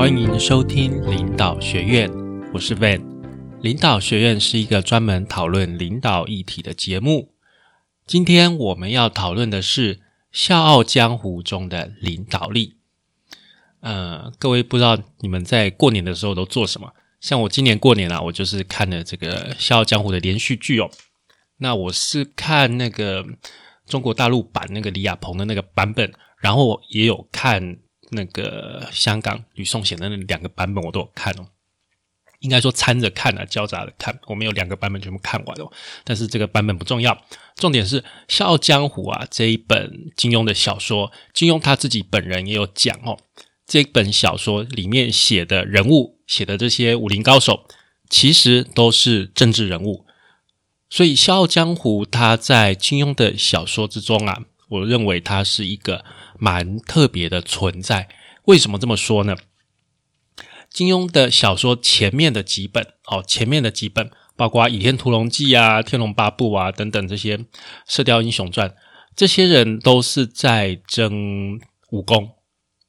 欢迎收听领导学院，我是 Van。领导学院是一个专门讨论领导议题的节目。今天我们要讨论的是《笑傲江湖》中的领导力。呃，各位不知道你们在过年的时候都做什么？像我今年过年啊，我就是看了这个《笑傲江湖》的连续剧哦。那我是看那个中国大陆版那个李亚鹏的那个版本，然后也有看那个香港吕颂贤的那两个版本，我都有看哦。应该说掺着看啊，交杂的看，我们有两个版本全部看完哦。但是这个版本不重要，重点是《笑傲江湖》啊这一本金庸的小说，金庸他自己本人也有讲哦。这本小说里面写的人物，写的这些武林高手，其实都是政治人物。所以《笑傲江湖》它在金庸的小说之中啊，我认为它是一个蛮特别的存在。为什么这么说呢？金庸的小说前面的几本哦，前面的几本，包括《倚天屠龙记》啊，《天龙八部》啊等等这些《射雕英雄传》，这些人都是在争武功，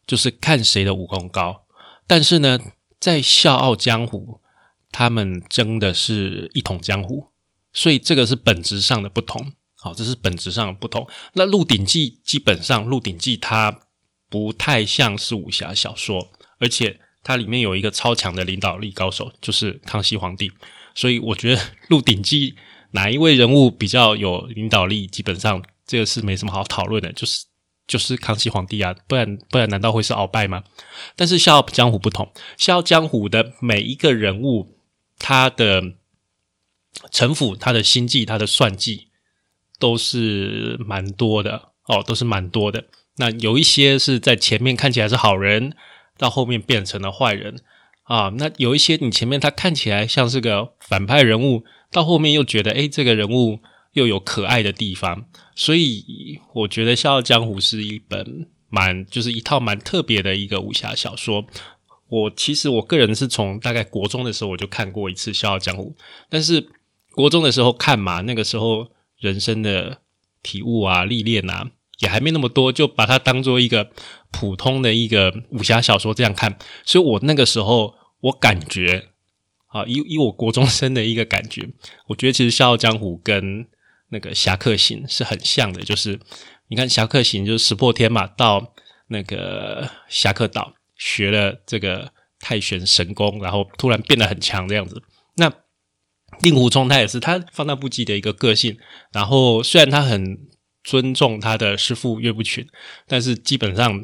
就是看谁的武功高。但是呢，在《笑傲江湖》，他们争的是一统江湖，所以这个是本质上的不同。好，这是本质上的不同。那《鹿鼎记》基本上，《鹿鼎记》它不太像是武侠小说，而且。它里面有一个超强的领导力高手，就是康熙皇帝。所以我觉得《鹿鼎记》哪一位人物比较有领导力，基本上这个是没什么好讨论的，就是就是康熙皇帝啊，不然不然难道会是鳌拜吗？但是《笑傲江湖》不同，《笑傲江湖》的每一个人物，他的城府、他的心计、他的算计，都是蛮多的哦，都是蛮多的。那有一些是在前面看起来是好人。到后面变成了坏人啊！那有一些你前面他看起来像是个反派人物，到后面又觉得哎，这个人物又有可爱的地方。所以我觉得《笑傲江湖》是一本蛮就是一套蛮特别的一个武侠小说。我其实我个人是从大概国中的时候我就看过一次《笑傲江湖》，但是国中的时候看嘛，那个时候人生的体悟啊、历练啊。也还没那么多，就把它当做一个普通的一个武侠小说这样看。所以我那个时候，我感觉啊，以以我国中生的一个感觉，我觉得其实《笑傲江湖》跟那个《侠客行》是很像的。就是你看《侠客行》，就是石破天嘛，到那个侠客岛学了这个太玄神功，然后突然变得很强这样子。那令狐冲他也是他放荡不羁的一个个性，然后虽然他很。尊重他的师傅岳不群，但是基本上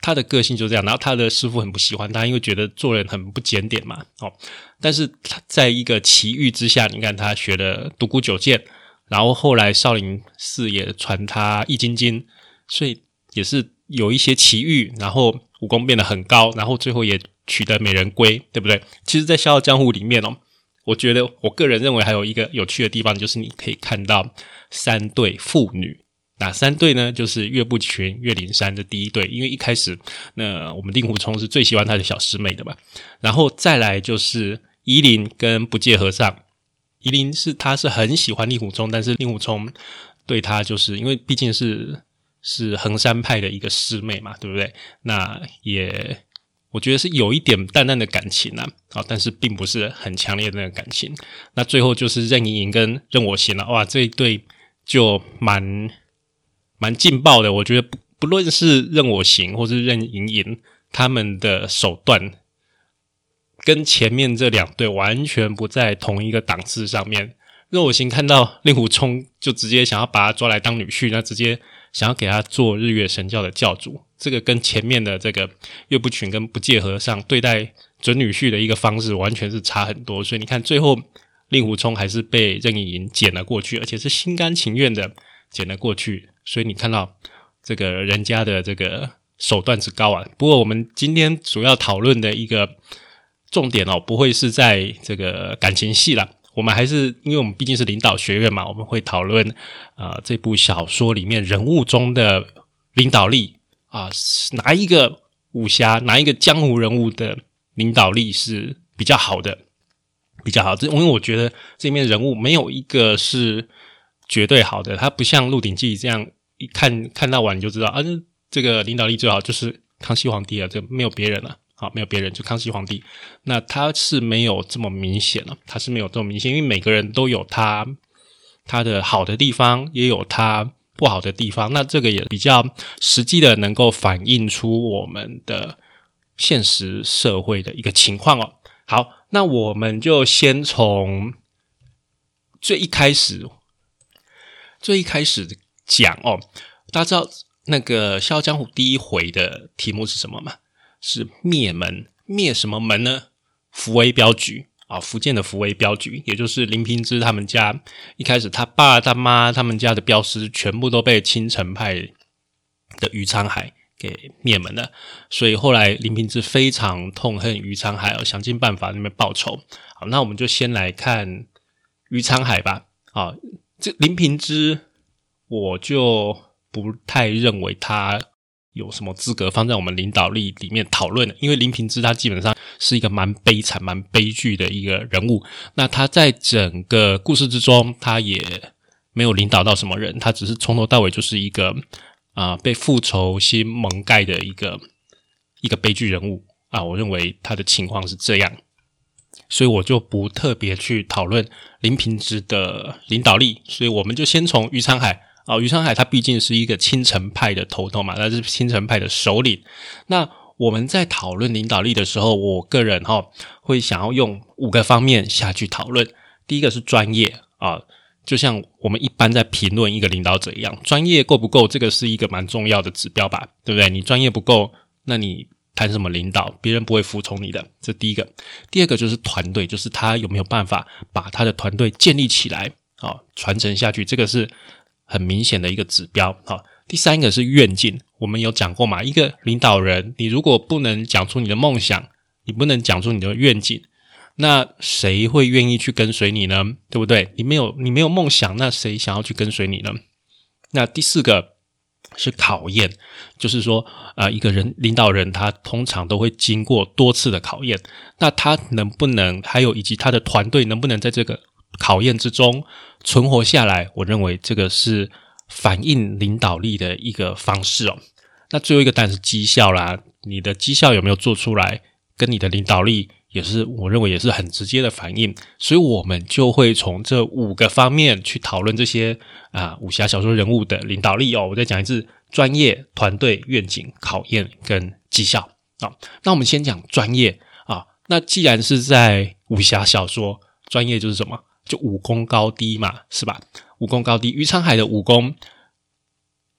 他的个性就这样。然后他的师傅很不喜欢他，因为觉得做人很不检点嘛。哦，但是他在一个奇遇之下，你看他学了独孤九剑，然后后来少林寺也传他易筋经，所以也是有一些奇遇，然后武功变得很高，然后最后也取得美人归，对不对？其实，在《笑傲江湖》里面哦。我觉得，我个人认为还有一个有趣的地方，就是你可以看到三对父女。哪三对呢？就是岳不群、岳灵珊的第一对，因为一开始那我们令狐冲是最喜欢他的小师妹的嘛。然后再来就是夷陵跟不戒和尚。夷陵是他是很喜欢令狐冲，但是令狐冲对他就是因为毕竟是是衡山派的一个师妹嘛，对不对？那也。我觉得是有一点淡淡的感情啊，啊，但是并不是很强烈的那个感情。那最后就是任盈盈跟任我行了，哇，这一对就蛮蛮劲爆的。我觉得不不论是任我行或是任盈盈，他们的手段跟前面这两对完全不在同一个档次上面。任我行看到令狐冲就直接想要把他抓来当女婿，那直接想要给他做日月神教的教主。这个跟前面的这个岳不群跟不戒和尚对待准女婿的一个方式完全是差很多，所以你看最后令狐冲还是被任盈盈捡了过去，而且是心甘情愿的捡了过去。所以你看到这个人家的这个手段之高啊。不过我们今天主要讨论的一个重点哦，不会是在这个感情戏了，我们还是因为我们毕竟是领导学院嘛，我们会讨论啊这部小说里面人物中的领导力。啊，哪一个武侠，哪一个江湖人物的领导力是比较好的？比较好，这因为我觉得这里面人物没有一个是绝对好的，他不像《鹿鼎记》这样一看看到完你就知道啊，这个领导力最好就是康熙皇帝啊，这没有别人了好，没有别人，就康熙皇帝。那他是没有这么明显了，他是没有这么明显，因为每个人都有他他的好的地方，也有他不好的地方。那这个也比较实际的，能够反映出我们的现实社会的一个情况哦。好，那我们就先从最一开始，最一开始讲哦。大家知道那个《笑傲江湖》第一回的题目是什么吗？是灭门，灭什么门呢？福威镖局啊，福建的福威镖局，也就是林平之他们家一开始他爸他妈他们家的镖师全部都被青城派的余沧海给灭门了，所以后来林平之非常痛恨余沧海，想尽办法那边报仇。好，那我们就先来看余沧海吧。啊，这林平之，我就不太认为他。有什么资格放在我们领导力里面讨论的？因为林平之他基本上是一个蛮悲惨、蛮悲剧的一个人物。那他在整个故事之中，他也没有领导到什么人，他只是从头到尾就是一个啊被复仇心蒙盖的一个一个悲剧人物啊。我认为他的情况是这样，所以我就不特别去讨论林平之的领导力。所以我们就先从余沧海。啊，余沧海他毕竟是一个青城派的头头嘛，他是青城派的首领。那我们在讨论领导力的时候，我个人哈会想要用五个方面下去讨论。第一个是专业啊，就像我们一般在评论一个领导者一样，专业够不够，这个是一个蛮重要的指标吧，对不对？你专业不够，那你谈什么领导，别人不会服从你的。这第一个。第二个就是团队，就是他有没有办法把他的团队建立起来，啊，传承下去，这个是。很明显的一个指标，好。第三个是愿景，我们有讲过嘛？一个领导人，你如果不能讲出你的梦想，你不能讲出你的愿景，那谁会愿意去跟随你呢？对不对？你没有，你没有梦想，那谁想要去跟随你呢？那第四个是考验，就是说，啊，一个人领导人，他通常都会经过多次的考验，那他能不能，还有以及他的团队能不能在这个考验之中？存活下来，我认为这个是反映领导力的一个方式哦。那最后一个当然是绩效啦，你的绩效有没有做出来，跟你的领导力也是，我认为也是很直接的反应。所以，我们就会从这五个方面去讨论这些啊武侠小说人物的领导力哦。我再讲一次：专业、团队、愿景、考验跟绩效啊。那我们先讲专业啊。那既然是在武侠小说，专业就是什么？就武功高低嘛，是吧？武功高低，余沧海的武功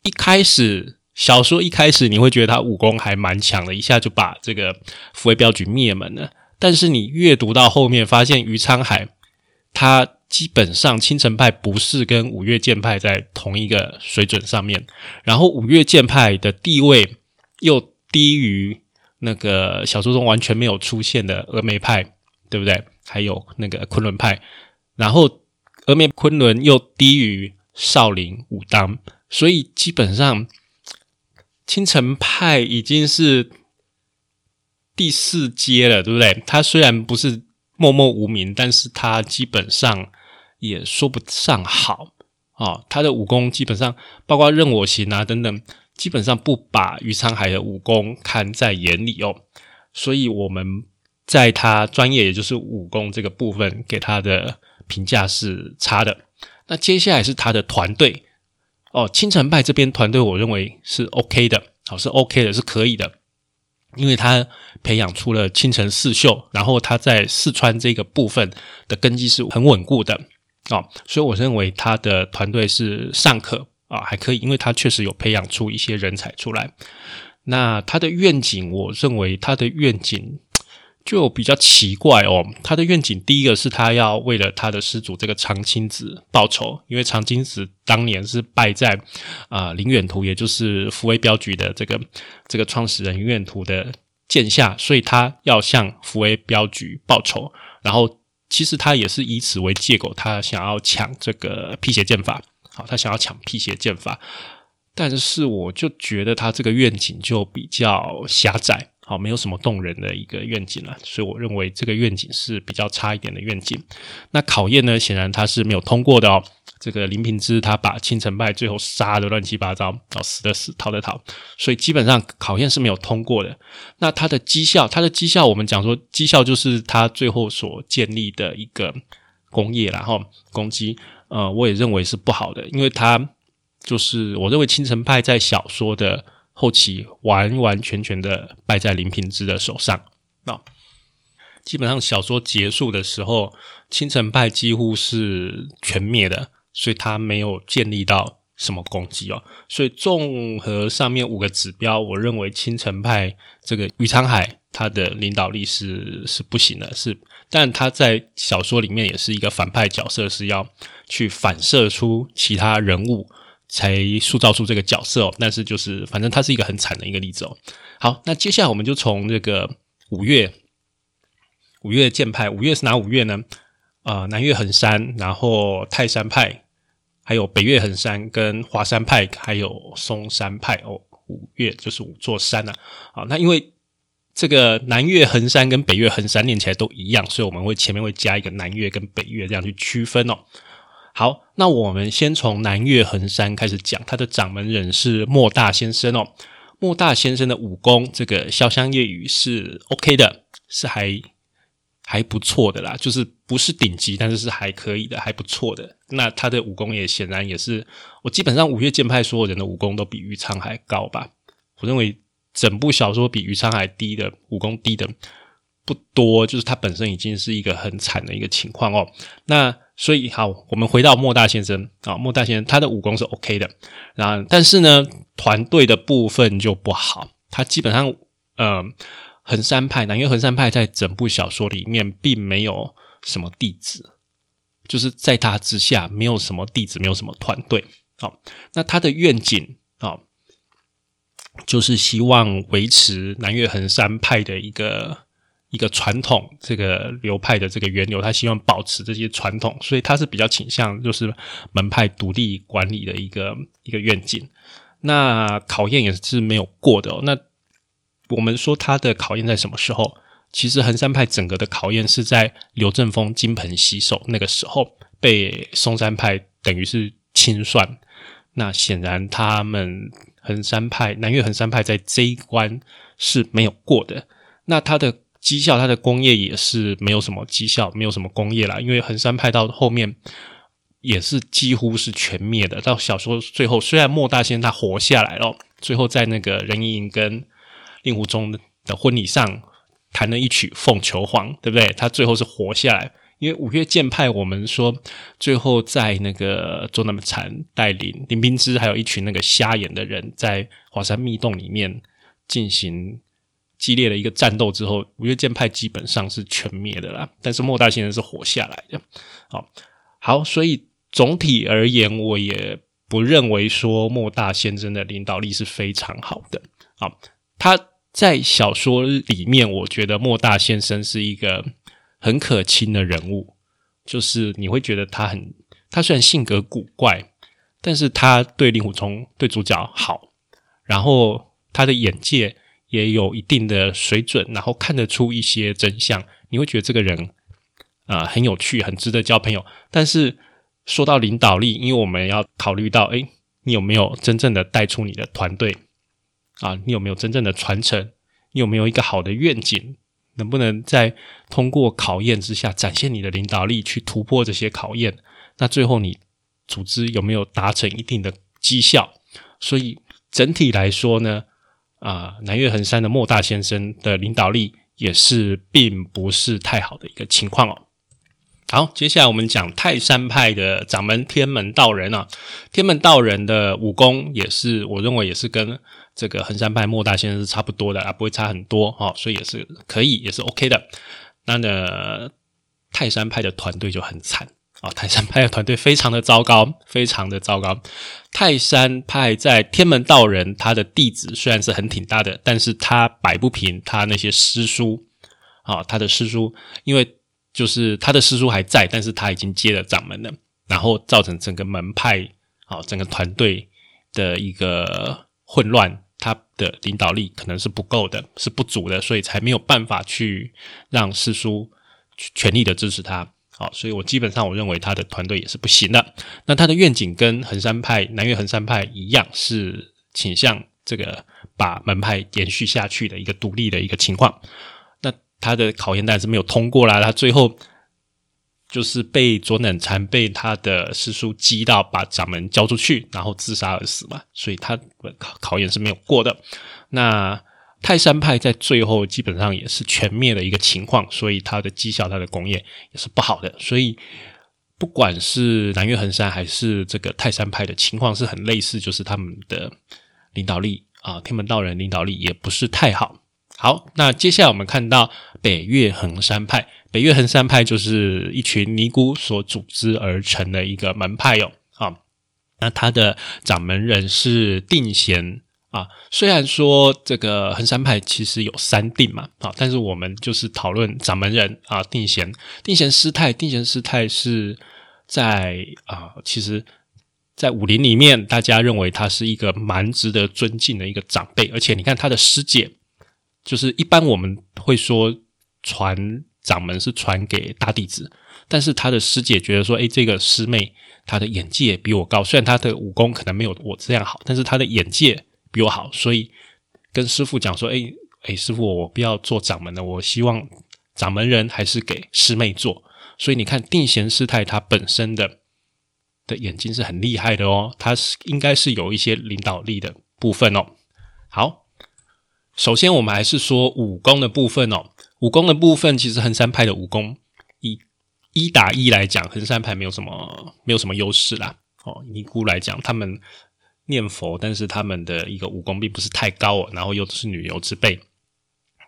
一开始小说一开始你会觉得他武功还蛮强的，一下就把这个福威镖局灭门了。但是你阅读到后面，发现余沧海他基本上青城派不是跟五岳剑派在同一个水准上面，然后五岳剑派的地位又低于那个小说中完全没有出现的峨眉派，对不对？还有那个昆仑派。然后，峨眉昆仑又低于少林武当，所以基本上青城派已经是第四阶了，对不对？他虽然不是默默无名，但是他基本上也说不上好啊。他的武功基本上，包括任我行啊等等，基本上不把余沧海的武功看在眼里哦。所以我们在他专业，也就是武功这个部分，给他的。评价是差的，那接下来是他的团队哦，青城派这边团队我认为是 OK 的，好是 OK 的，是可以的，因为他培养出了青城四秀，然后他在四川这个部分的根基是很稳固的哦，所以我认为他的团队是尚可啊，还可以，因为他确实有培养出一些人才出来。那他的愿景，我认为他的愿景。就比较奇怪哦，他的愿景第一个是他要为了他的师祖这个长青子报仇，因为长青子当年是败在啊林远图，也就是福威镖局的这个这个创始人林远图的剑下，所以他要向福威镖局报仇。然后其实他也是以此为借口，他想要抢这个辟邪剑法，好，他想要抢辟邪剑法。但是我就觉得他这个愿景就比较狭窄。好，没有什么动人的一个愿景了，所以我认为这个愿景是比较差一点的愿景。那考验呢，显然他是没有通过的哦。这个林平之他把青城派最后杀的乱七八糟，哦，死的死，逃的逃，所以基本上考验是没有通过的。那他的绩效，他的绩效，我们讲说绩效就是他最后所建立的一个工业，然后攻击，呃，我也认为是不好的，因为他就是我认为青城派在小说的后期完完全全的败在林平之的手上，那基本上小说结束的时候，青城派几乎是全灭的。所以他没有建立到什么攻击哦，所以综合上面五个指标，我认为青城派这个余沧海他的领导力是是不行的，是，但他在小说里面也是一个反派角色，是要去反射出其他人物才塑造出这个角色哦。但是就是反正他是一个很惨的一个例子哦。好，那接下来我们就从这个五岳五岳剑派，五岳是哪五岳呢？呃，南岳衡山，然后泰山派。还有北岳衡山、跟华山派，还有嵩山派哦，五岳就是五座山呐。好，那因为这个南岳衡山跟北岳衡山念起来都一样，所以我们会前面会加一个南岳跟北岳这样去区分哦。好，那我们先从南岳衡山开始讲，他的掌门人是莫大先生哦。莫大先生的武功，这个潇湘夜雨是 OK 的，是还。还不错的啦，就是不是顶级，但是是还可以的，还不错的。那他的武功也显然也是，我基本上五岳剑派所有人的武功都比余沧海高吧。我认为整部小说比余沧海低的武功低的不多，就是他本身已经是一个很惨的一个情况哦。那所以好，我们回到莫大先生啊，莫大先生他的武功是 OK 的，然后但是呢，团队的部分就不好，他基本上嗯。衡山派，南岳衡山派在整部小说里面并没有什么弟子，就是在他之下没有什么弟子，没有什么团队。好，那他的愿景啊，就是希望维持南岳衡山派的一个一个传统，这个流派的这个源流，他希望保持这些传统，所以他是比较倾向就是门派独立管理的一个一个愿景。那考验也是没有过的。那我们说他的考验在什么时候？其实衡山派整个的考验是在刘正风金盆洗手那个时候被嵩山派等于是清算。那显然他们衡山派南岳衡山派在这一关是没有过的。那他的绩效，他的工业也是没有什么绩效，没有什么工业啦。因为衡山派到后面也是几乎是全灭的。到小说最后，虽然莫大仙他活下来了，最后在那个任盈盈跟令狐冲的婚礼上弹了一曲《凤求凰》，对不对？他最后是活下来，因为五岳剑派，我们说最后在那个周南禅带领林冰之，还有一群那个瞎眼的人，在华山密洞里面进行激烈的一个战斗之后，五岳剑派基本上是全灭的啦。但是莫大先生是活下来的。好，好，所以总体而言，我也不认为说莫大先生的领导力是非常好的。好，他。在小说里面，我觉得莫大先生是一个很可亲的人物，就是你会觉得他很，他虽然性格古怪，但是他对令狐冲对主角好，然后他的眼界也有一定的水准，然后看得出一些真相，你会觉得这个人啊很有趣，很值得交朋友。但是说到领导力，因为我们要考虑到，哎，你有没有真正的带出你的团队？啊，你有没有真正的传承？你有没有一个好的愿景？能不能在通过考验之下展现你的领导力，去突破这些考验？那最后你组织有没有达成一定的绩效？所以整体来说呢，啊，南岳衡山的莫大先生的领导力也是并不是太好的一个情况哦。好，接下来我们讲泰山派的掌门天门道人啊。天门道人的武功也是，我认为也是跟这个衡山派莫大先生是差不多的啊，不会差很多哈，所以也是可以，也是 OK 的。那呢，泰山派的团队就很惨啊，泰山派的团队非常的糟糕，非常的糟糕。泰山派在天门道人他的弟子虽然是很挺大的，但是他摆不平他那些师叔啊，他的师叔因为。就是他的师叔还在，但是他已经接了掌门了，然后造成整个门派，好整个团队的一个混乱。他的领导力可能是不够的，是不足的，所以才没有办法去让师叔全力的支持他。好，所以我基本上我认为他的团队也是不行的。那他的愿景跟衡山派、南岳衡山派一样，是倾向这个把门派延续下去的一个独立的一个情况。那他的考验当然是没有通过啦，他最后就是被左冷禅被他的师叔击到，把掌门交出去，然后自杀而死嘛。所以他考考验是没有过的。那。泰山派在最后基本上也是全灭的一个情况，所以它的绩效、它的工业也是不好的。所以不管是南岳衡山还是这个泰山派的情况是很类似，就是他们的领导力啊，天门道人领导力也不是太好。好，那接下来我们看到北岳衡山派，北岳衡山派就是一群尼姑所组织而成的一个门派哟。啊，那他的掌门人是定贤。啊，虽然说这个衡山派其实有三定嘛，啊，但是我们就是讨论掌门人啊，定贤，定贤师太，定贤师太是在啊，其实，在武林里面，大家认为他是一个蛮值得尊敬的一个长辈，而且你看他的师姐，就是一般我们会说传掌门是传给大弟子，但是他的师姐觉得说，哎，这个师妹她的眼界比我高，虽然她的武功可能没有我这样好，但是她的眼界。比我好，所以跟师傅讲说：“哎哎，师傅，我不要做掌门了，我希望掌门人还是给师妹做。”所以你看，定贤师太他本身的的眼睛是很厉害的哦，他是应该是有一些领导力的部分哦。好，首先我们还是说武功的部分哦。武功的部分，其实衡山派的武功以一打一来讲，衡山派没有什么没有什么优势啦。哦，尼姑来讲，他们。念佛，但是他们的一个武功并不是太高哦，然后又是女流之辈，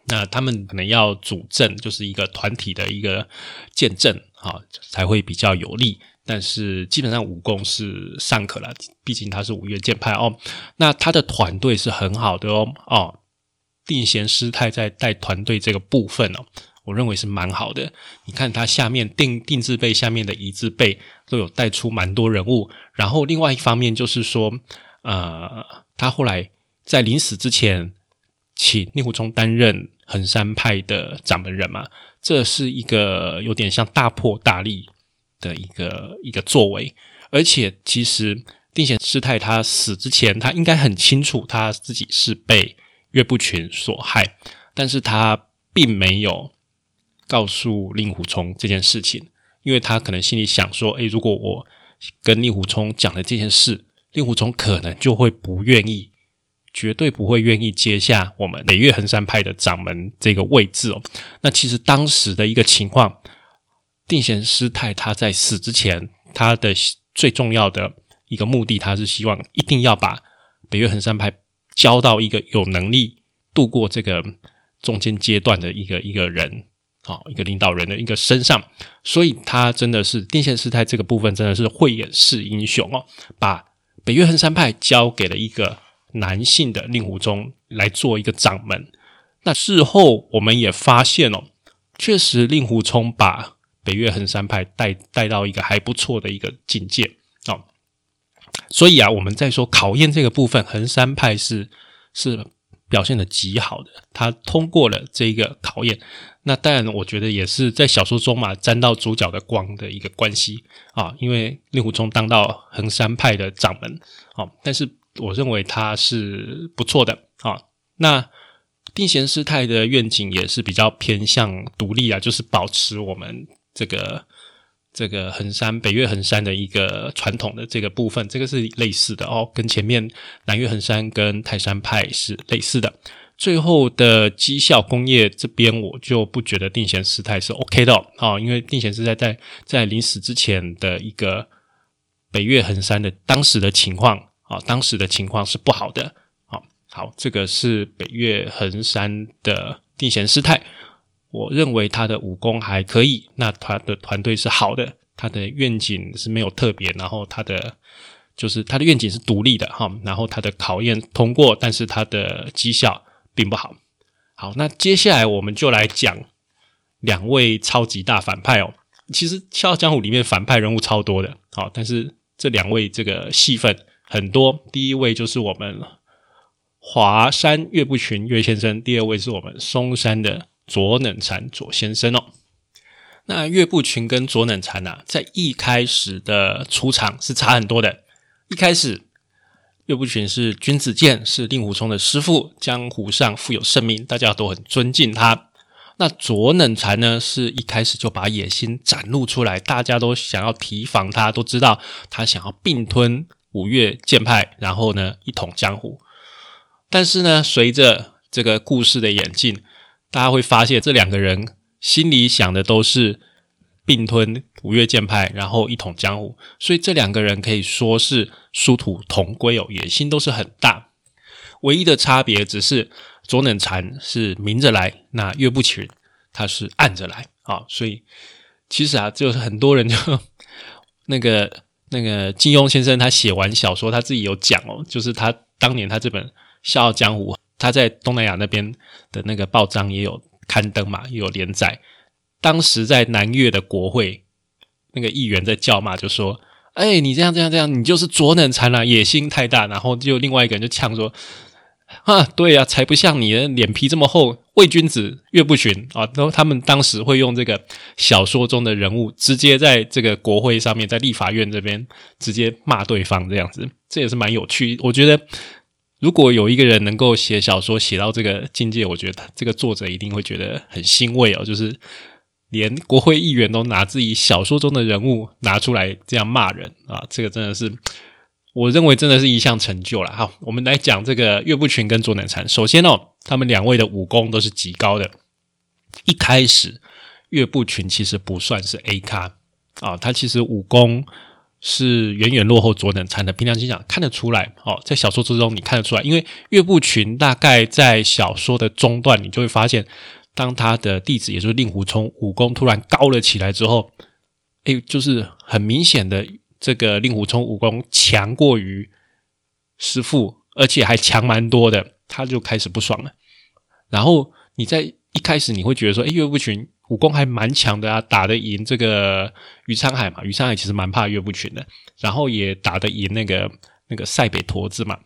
那他们可能要主阵，就是一个团体的一个见证啊，才会比较有利。但是基本上武功是尚可了，毕竟他是五岳剑派哦。那他的团队是很好的哦哦，定贤师太在带团队这个部分哦，我认为是蛮好的。你看他下面定定制辈下面的一字辈都有带出蛮多人物，然后另外一方面就是说。呃，他后来在临死之前，请令狐冲担任衡山派的掌门人嘛，这是一个有点像大破大立的一个一个作为。而且，其实定贤师太他死之前，他应该很清楚他自己是被岳不群所害，但是他并没有告诉令狐冲这件事情，因为他可能心里想说：，诶，如果我跟令狐冲讲了这件事。令狐冲可能就会不愿意，绝对不会愿意接下我们北岳衡山派的掌门这个位置哦。那其实当时的一个情况，定贤师太他在死之前，他的最重要的一个目的，他是希望一定要把北岳衡山派交到一个有能力度过这个中间阶段的一个一个人，好一个领导人的一个身上。所以他真的是定贤师太这个部分真的是慧眼识英雄哦，把。北岳衡山派交给了一个男性的令狐冲来做一个掌门。那事后我们也发现哦，确实令狐冲把北岳衡山派带带到一个还不错的一个境界哦。所以啊，我们在说考验这个部分，衡山派是是表现的极好的，他通过了这个考验。那当然，我觉得也是在小说中嘛，沾到主角的光的一个关系啊。因为令狐冲当到衡山派的掌门啊，但是我认为他是不错的啊。那定贤师太的愿景也是比较偏向独立啊，就是保持我们这个这个衡山北岳衡山的一个传统的这个部分，这个是类似的哦，跟前面南岳衡山跟泰山派是类似的。最后的绩效工业这边，我就不觉得定贤师太是 OK 的啊，因为定贤师太在在临死之前的一个北岳衡山的当时的情况啊，当时的情况是不好的。好，好，这个是北岳衡山的定贤师太，我认为他的武功还可以，那他的团队是好的，他的愿景是没有特别，然后他的就是他的愿景是独立的哈，然后他的考验通过，但是他的绩效。并不好，好，那接下来我们就来讲两位超级大反派哦。其实《笑傲江湖》里面反派人物超多的，好，但是这两位这个戏份很多。第一位就是我们华山岳不群岳先生，第二位是我们嵩山的左冷禅左先生哦。那岳不群跟左冷禅呐，在一开始的出场是差很多的。一开始，岳不群是君子剑，是令狐冲的师傅，江湖上富有盛名，大家都很尊敬他。那左冷禅呢，是一开始就把野心展露出来，大家都想要提防他，都知道他想要并吞五岳剑派，然后呢一统江湖。但是呢，随着这个故事的演进，大家会发现这两个人心里想的都是并吞五岳剑派，然后一统江湖。所以这两个人可以说是殊途同归哦，野心都是很大。唯一的差别只是左冷禅是明着来，那岳不群他是暗着来啊。所以其实啊，就是很多人就那个那个金庸先生他写完小说，他自己有讲哦，就是他当年他这本。《笑傲江湖》，他在东南亚那边的那个报章也有刊登嘛，也有连载。当时在南越的国会，那个议员在叫骂，就说：“哎，你这样这样这样，你就是左冷禅了，野心太大。”然后就另外一个人就呛说：“啊，对呀，才不像你的脸皮这么厚，伪君子岳不群啊！”都他们当时会用这个小说中的人物，直接在这个国会上面，在立法院这边直接骂对方，这样子，这也是蛮有趣。我觉得。如果有一个人能够写小说写到这个境界，我觉得这个作者一定会觉得很欣慰哦。就是连国会议员都拿自己小说中的人物拿出来这样骂人啊，这个真的是我认为真的是一项成就了。好，我们来讲这个岳不群跟左冷禅。首先哦，他们两位的武功都是极高的。一开始岳不群其实不算是 A 咖啊，他其实武功。是远远落后左冷禅的。平常心讲看得出来哦，在小说之中你看得出来，因为岳不群大概在小说的中段，你就会发现，当他的弟子也就是令狐冲武功突然高了起来之后，哎，就是很明显的这个令狐冲武功强过于师傅，而且还强蛮多的，他就开始不爽了。然后你在一开始你会觉得说，哎，岳不群。武功还蛮强的啊，打得赢这个于沧海嘛？于沧海其实蛮怕岳不群的，然后也打得赢那个那个塞北驼子嘛。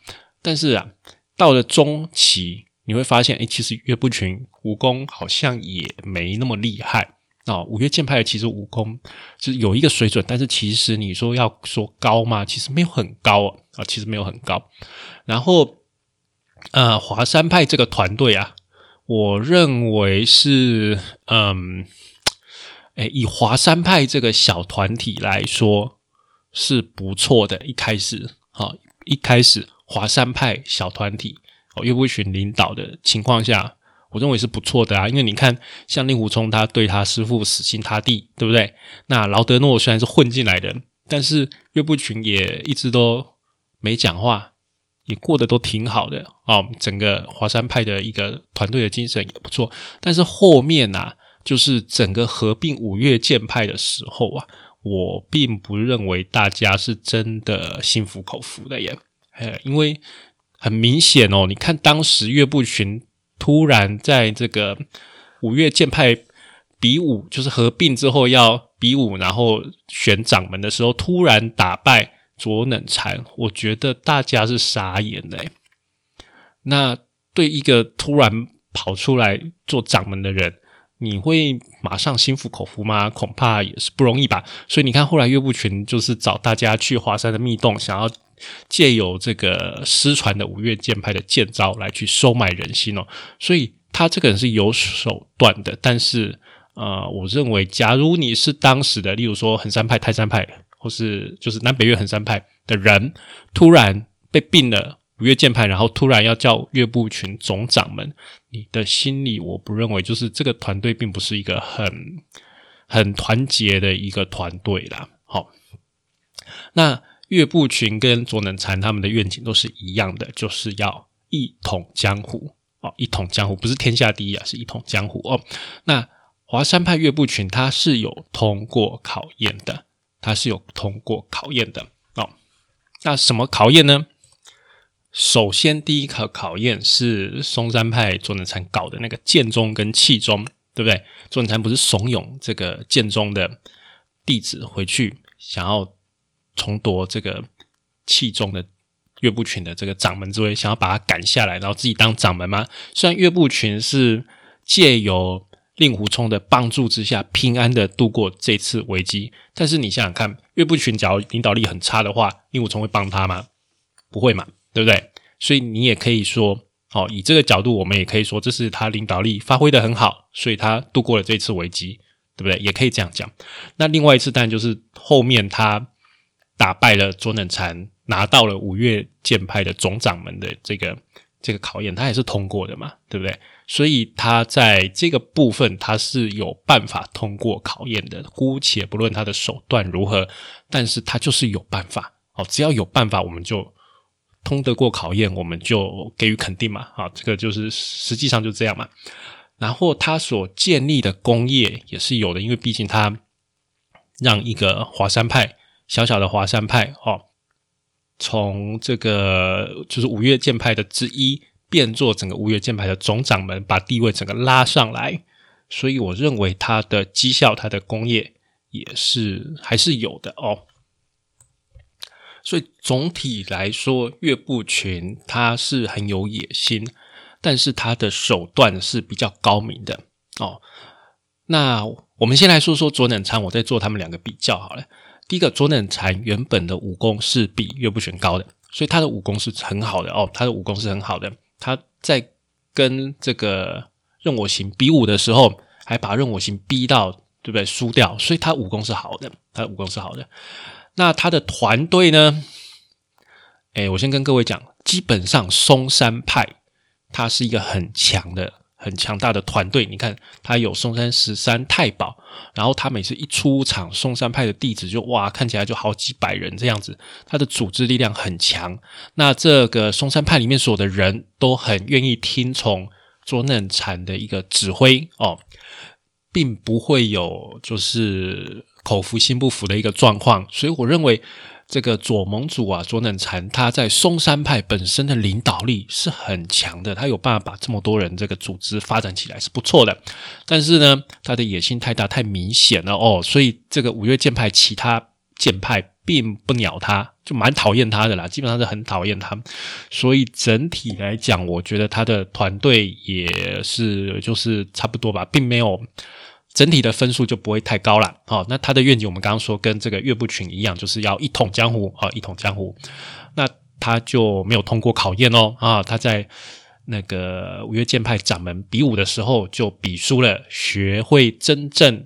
但是啊，到了中期，你会发现，哎，其实岳不群武功好像也没那么厉害啊。五岳剑派其实武功是有一个水准，但是其实你说要说高吗？其实没有很高啊，其实没有很高。然后，呃，华山派这个团队啊。我认为是，嗯，哎，以华山派这个小团体来说是不错的。一开始，好，一开始华山派小团体哦，岳不群领导的情况下，我认为是不错的啊。因为你看，像令狐冲，他对他师傅死心塌地，对不对？那劳德诺虽然是混进来的，但是岳不群也一直都没讲话。也过得都挺好的啊，整个华山派的一个团队的精神也不错。但是后面呐，就是整个合并五岳剑派的时候啊，我并不认为大家是真的心服口服的耶。因为很明显哦，你看当时岳不群突然在这个五岳剑派比武，就是合并之后要比武，然后选掌门的时候，突然打败。左冷禅，我觉得大家是傻眼的。那对一个突然跑出来做掌门的人，你会马上心服口服吗？恐怕也是不容易吧。所以你看，后来岳不群就是找大家去华山的密洞，想要借由这个失传的五岳剑派的剑招来去收买人心哦。所以他这个人是有手段的。但是，呃，我认为，假如你是当时的，例如说衡山派、泰山派。或是就是南北岳衡山派的人突然被并了五岳剑派，然后突然要叫岳不群总掌门，你的心里我不认为就是这个团队并不是一个很很团结的一个团队啦。好，那岳不群跟左冷禅他们的愿景都是一样的，就是要一统江湖哦，一统江湖不是天下第一啊，是一统江湖哦。那华山派岳不群他是有通过考验的。他是有通过考验的哦。那什么考验呢？首先，第一考考验是嵩山派左冷禅搞的那个剑宗跟气宗，对不对？左冷禅不是怂恿这个剑宗的弟子回去，想要重夺这个气宗的岳不群的这个掌门之位，想要把他赶下来，然后自己当掌门吗？虽然岳不群是借由令狐冲的帮助之下，平安的度过这次危机，但是你想想看，岳不群只要领导力很差的话，令狐冲会帮他吗？不会嘛，对不对？所以你也可以说，哦，以这个角度，我们也可以说，这是他领导力发挥的很好，所以他度过了这次危机，对不对？也可以这样讲。那另外一次，当然就是后面他打败了左冷禅。拿到了五岳剑派的总掌门的这个这个考验，他也是通过的嘛，对不对？所以他在这个部分他是有办法通过考验的。姑且不论他的手段如何，但是他就是有办法。哦，只要有办法，我们就通得过考验，我们就给予肯定嘛。啊，这个就是实际上就这样嘛。然后他所建立的功业也是有的，因为毕竟他让一个华山派小小的华山派哦。从这个就是五岳剑派的之一，变做整个五岳剑派的总掌门，把地位整个拉上来。所以我认为他的绩效、他的功业也是还是有的哦。所以总体来说，岳不群他是很有野心，但是他的手段是比较高明的哦。那我们先来说说左冷禅，我再做他们两个比较好了。第一个左冷禅原本的武功是比岳不群高的，所以他的武功是很好的哦，他的武功是很好的。他在跟这个任我行比武的时候，还把任我行逼到对不对输掉，所以他武功是好的，他武功是好的。那他的团队呢？哎，我先跟各位讲，基本上嵩山派他是一个很强的。很强大的团队，你看他有嵩山十三太保，然后他每次一出场，嵩山派的弟子就哇，看起来就好几百人这样子，他的组织力量很强。那这个嵩山派里面所有的人都很愿意听从左冷禅的一个指挥哦，并不会有就是口服心不服的一个状况，所以我认为。这个左盟主啊，左冷禅，他在嵩山派本身的领导力是很强的，他有办法把这么多人这个组织发展起来是不错的。但是呢，他的野心太大，太明显了哦，所以这个五岳剑派其他剑派并不鸟他，就蛮讨厌他的啦，基本上是很讨厌他。所以整体来讲，我觉得他的团队也是就是差不多吧，并没有。整体的分数就不会太高了，好，那他的愿景我们刚刚说跟这个岳不群一样，就是要一统江湖啊，一统江湖，那他就没有通过考验哦，啊，他在那个五岳剑派掌门比武的时候就比输了学会真正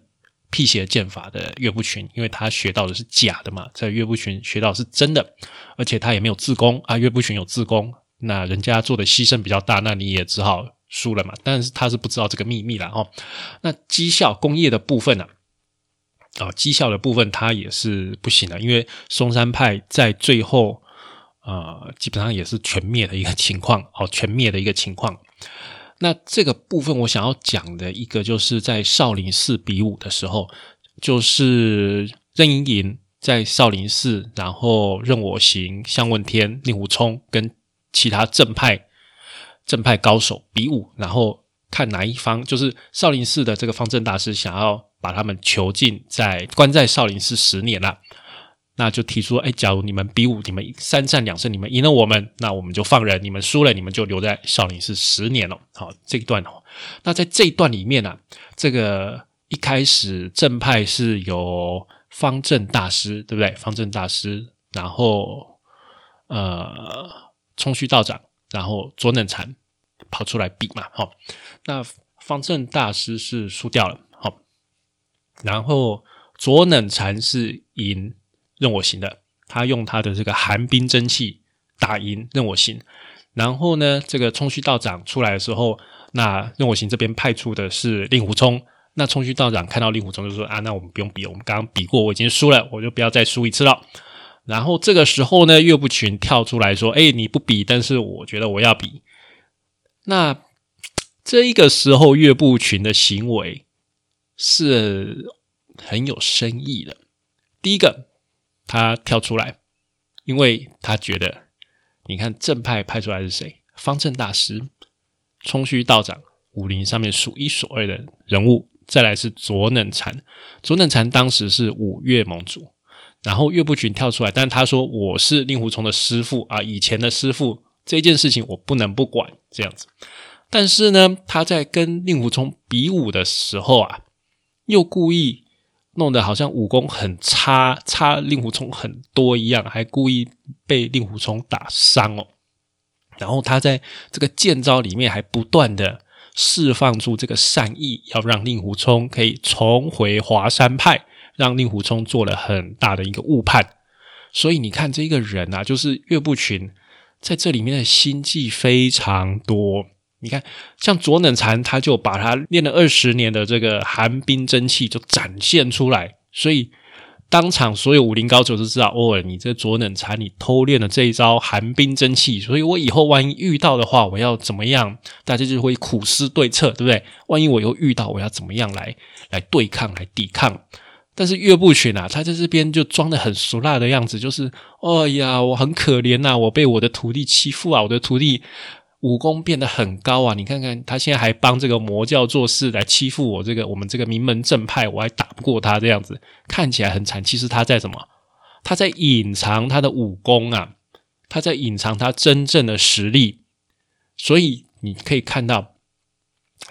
辟邪剑法的岳不群，因为他学到的是假的嘛，在岳不群学到是真的，而且他也没有自宫啊，岳不群有自宫，那人家做的牺牲比较大，那你也只好。输了嘛？但是他是不知道这个秘密了哦。那绩效工业的部分呢？啊，绩效的部分他也是不行的，因为嵩山派在最后啊，基本上也是全灭的一个情况哦，全灭的一个情况。那这个部分我想要讲的一个，就是在少林寺比武的时候，就是任盈盈在少林寺，然后任我行、向问天、令狐冲跟其他正派。正派高手比武，然后看哪一方就是少林寺的这个方正大师想要把他们囚禁在关在少林寺十年了，那就提出：哎，假如你们比武，你们三战两胜，你们赢了我们，那我们就放人；你们输了，你们就留在少林寺十年了。好，这一段哦。那在这一段里面呢，这个一开始正派是由方正大师，对不对？方正大师，然后呃，冲虚道长。然后左冷禅跑出来比嘛，好，那方正大师是输掉了，好，然后左冷禅是赢任我行的，他用他的这个寒冰真气打赢任我行，然后呢，这个冲虚道长出来的时候，那任我行这边派出的是令狐冲，那冲虚道长看到令狐冲就说啊，那我们不用比，我们刚刚比过，我已经输了，我就不要再输一次了。然后这个时候呢，岳不群跳出来说：“哎，你不比，但是我觉得我要比。”那这一个时候，岳不群的行为是很有深意的。第一个，他跳出来，因为他觉得，你看正派派出来是谁？方正大师、冲虚道长，武林上面数一数二的人物。再来是左冷禅，左冷禅当时是五岳盟主。然后岳不群跳出来，但他说我是令狐冲的师傅啊，以前的师傅这件事情我不能不管这样子。但是呢，他在跟令狐冲比武的时候啊，又故意弄得好像武功很差，差令狐冲很多一样，还故意被令狐冲打伤哦。然后他在这个剑招里面还不断的释放出这个善意，要让令狐冲可以重回华山派，让令狐冲做了很大的一个误判。所以你看这个人啊，就是岳不群在这里面的心计非常多。你看，像左冷禅，他就把他练了二十年的这个寒冰真气就展现出来，所以当场所有武林高手都知道，哦，你这左冷禅，你偷练了这一招寒冰真气，所以我以后万一遇到的话，我要怎么样？大家就会苦思对策，对不对？万一我又遇到，我要怎么样来来对抗、来抵抗？但是岳不群啊，他在这边就装的很俗辣的样子，就是，哎呀，我很可怜呐，我被我的徒弟欺负啊，我的徒弟。武功变得很高啊！你看看他现在还帮这个魔教做事，来欺负我这个我们这个名门正派，我还打不过他这样子，看起来很惨。其实他在什么？他在隐藏他的武功啊！他在隐藏他真正的实力。所以你可以看到，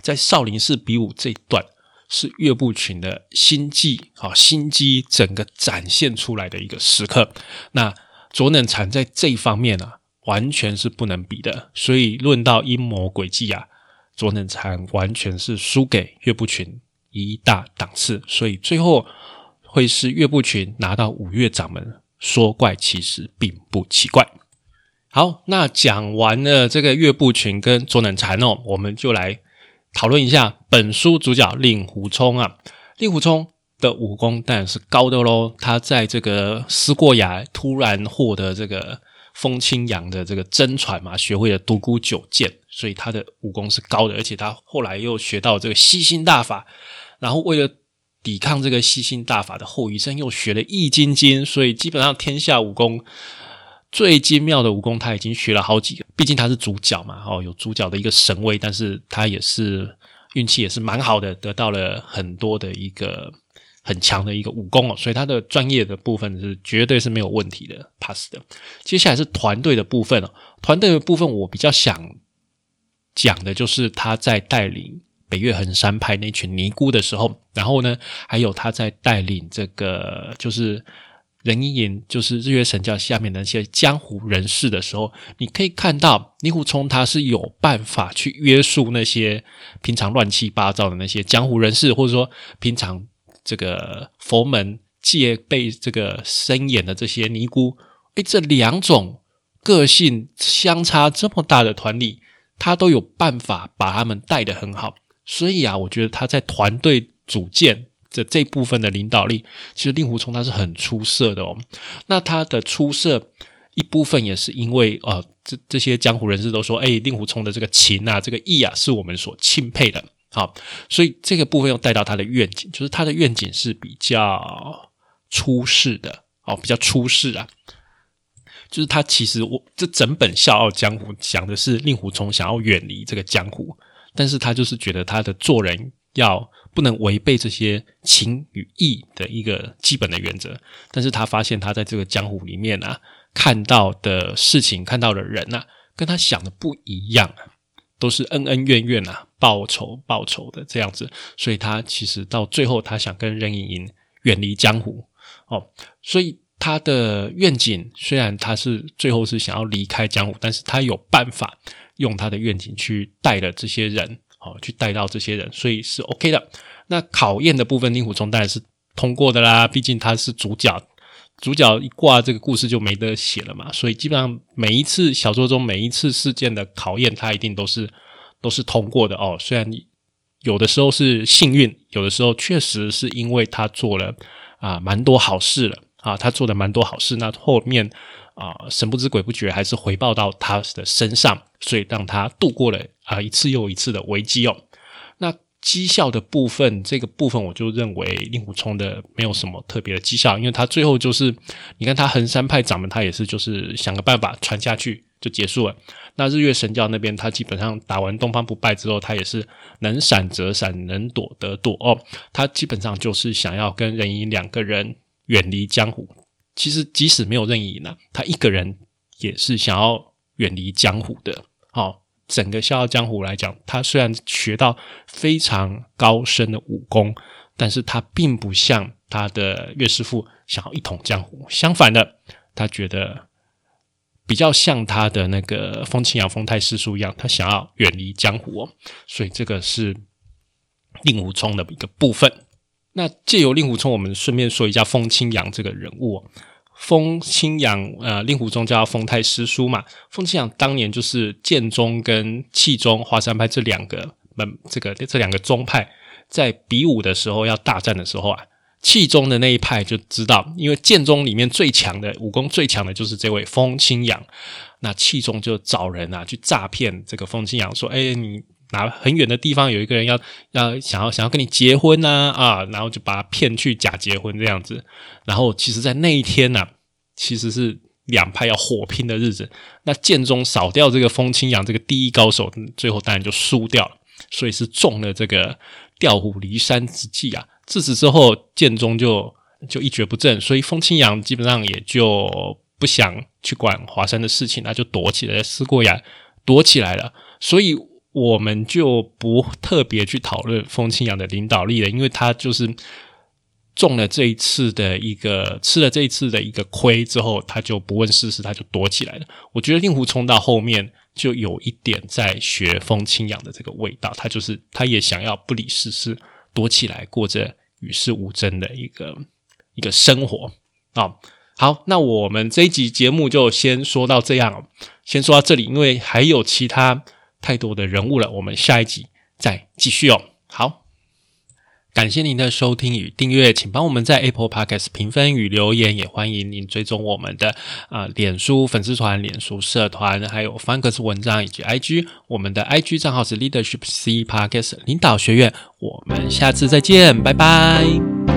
在少林寺比武这一段，是岳不群的心计啊，心机整个展现出来的一个时刻。那左冷禅在这一方面啊？完全是不能比的，所以论到阴谋诡计啊，左冷禅完全是输给岳不群一大档次，所以最后会是岳不群拿到五岳掌门，说怪其实并不奇怪。好，那讲完了这个岳不群跟左冷禅哦，我们就来讨论一下本书主角令狐冲啊，令狐冲的武功当然是高的喽，他在这个思过崖突然获得这个。风清扬的这个真传嘛，学会了独孤九剑，所以他的武功是高的，而且他后来又学到这个吸星大法，然后为了抵抗这个吸星大法的后遗症，又学了易筋经，所以基本上天下武功最精妙的武功他已经学了好几个。毕竟他是主角嘛，哦，有主角的一个神威，但是他也是运气也是蛮好的，得到了很多的一个。很强的一个武功哦，所以他的专业的部分是绝对是没有问题的，pass 的。接下来是团队的部分哦，团队的部分我比较想讲的就是他在带领北岳恒山派那群尼姑的时候，然后呢，还有他在带领这个就是人阴营，就是日月神教下面的那些江湖人士的时候，你可以看到尼虎冲他是有办法去约束那些平常乱七八糟的那些江湖人士，或者说平常。这个佛门戒备这个森严的这些尼姑，诶，这两种个性相差这么大的团体，他都有办法把他们带得很好。所以啊，我觉得他在团队组建的这部分的领导力，其实令狐冲他是很出色的哦。那他的出色一部分也是因为呃，这这些江湖人士都说，哎，令狐冲的这个情啊，这个义啊，是我们所钦佩的。好，所以这个部分又带到他的愿景，就是他的愿景是比较出世的哦，比较出世啊。就是他其实我这整本《笑傲江湖》讲的是令狐冲想要远离这个江湖，但是他就是觉得他的做人要不能违背这些情与义的一个基本的原则。但是他发现他在这个江湖里面啊，看到的事情、看到的人啊，跟他想的不一样。都是恩恩怨怨啊，报仇报仇的这样子，所以他其实到最后，他想跟任盈盈远离江湖哦。所以他的愿景虽然他是最后是想要离开江湖，但是他有办法用他的愿景去带了这些人，哦，去带到这些人，所以是 OK 的。那考验的部分，令狐冲当然是通过的啦，毕竟他是主角。主角一挂，这个故事就没得写了嘛。所以基本上每一次小说中每一次事件的考验，他一定都是都是通过的哦。虽然有的时候是幸运，有的时候确实是因为他做了啊蛮多好事了啊，他做的蛮多好事，那后面啊神不知鬼不觉还是回报到他的身上，所以让他度过了啊一次又一次的危机哦。那。绩效的部分，这个部分我就认为令狐冲的没有什么特别的绩效，因为他最后就是，你看他衡山派掌门，他也是就是想个办法传下去就结束了。那日月神教那边，他基本上打完东方不败之后，他也是能闪则闪，能躲则躲哦。他基本上就是想要跟任盈两个人远离江湖，其实即使没有任意呢，他一个人也是想要远离江湖的。好，整个笑傲江湖来讲，他虽然学到非常高深的武功，但是他并不像他的岳师傅想要一统江湖。相反的，他觉得比较像他的那个风清扬、风太师叔一样，他想要远离江湖哦。所以这个是令狐冲的一个部分。那借由令狐冲，我们顺便说一下风清扬这个人物。风清扬，呃，令狐冲叫风太师叔嘛。风清扬当年就是剑宗跟气宗华山派这两个门，这个这两个宗派在比武的时候要大战的时候啊，气宗的那一派就知道，因为剑宗里面最强的武功最强的就是这位风清扬，那气宗就找人啊去诈骗这个风清扬，说，哎，你。哪很远的地方有一个人要要想要想要跟你结婚呐啊，然后就把他骗去假结婚这样子。然后其实，在那一天呢，其实是两派要火拼的日子。那剑中扫掉这个风清扬这个第一高手，最后当然就输掉了，所以是中了这个调虎离山之计啊。自此之后，剑中就就一蹶不振，所以风清扬基本上也就不想去管华山的事情，那就躲起来，思过崖躲起来了。所以。我们就不特别去讨论风清扬的领导力了，因为他就是中了这一次的一个吃了这一次的一个亏之后，他就不问世事，他就躲起来了。我觉得令狐冲到后面就有一点在学风清扬的这个味道，他就是他也想要不理世事，躲起来过着与世无争的一个一个生活啊。好，那我们这一集节目就先说到这样，先说到这里，因为还有其他。太多的人物了，我们下一集再继续哦。好，感谢您的收听与订阅，请帮我们在 Apple Podcast 评分与留言，也欢迎您追踪我们的啊脸书粉丝团、脸书社团，还有方格子文章以及 IG。我们的 IG 账号是 Leadership C Podcast 领导学院。我们下次再见，拜拜。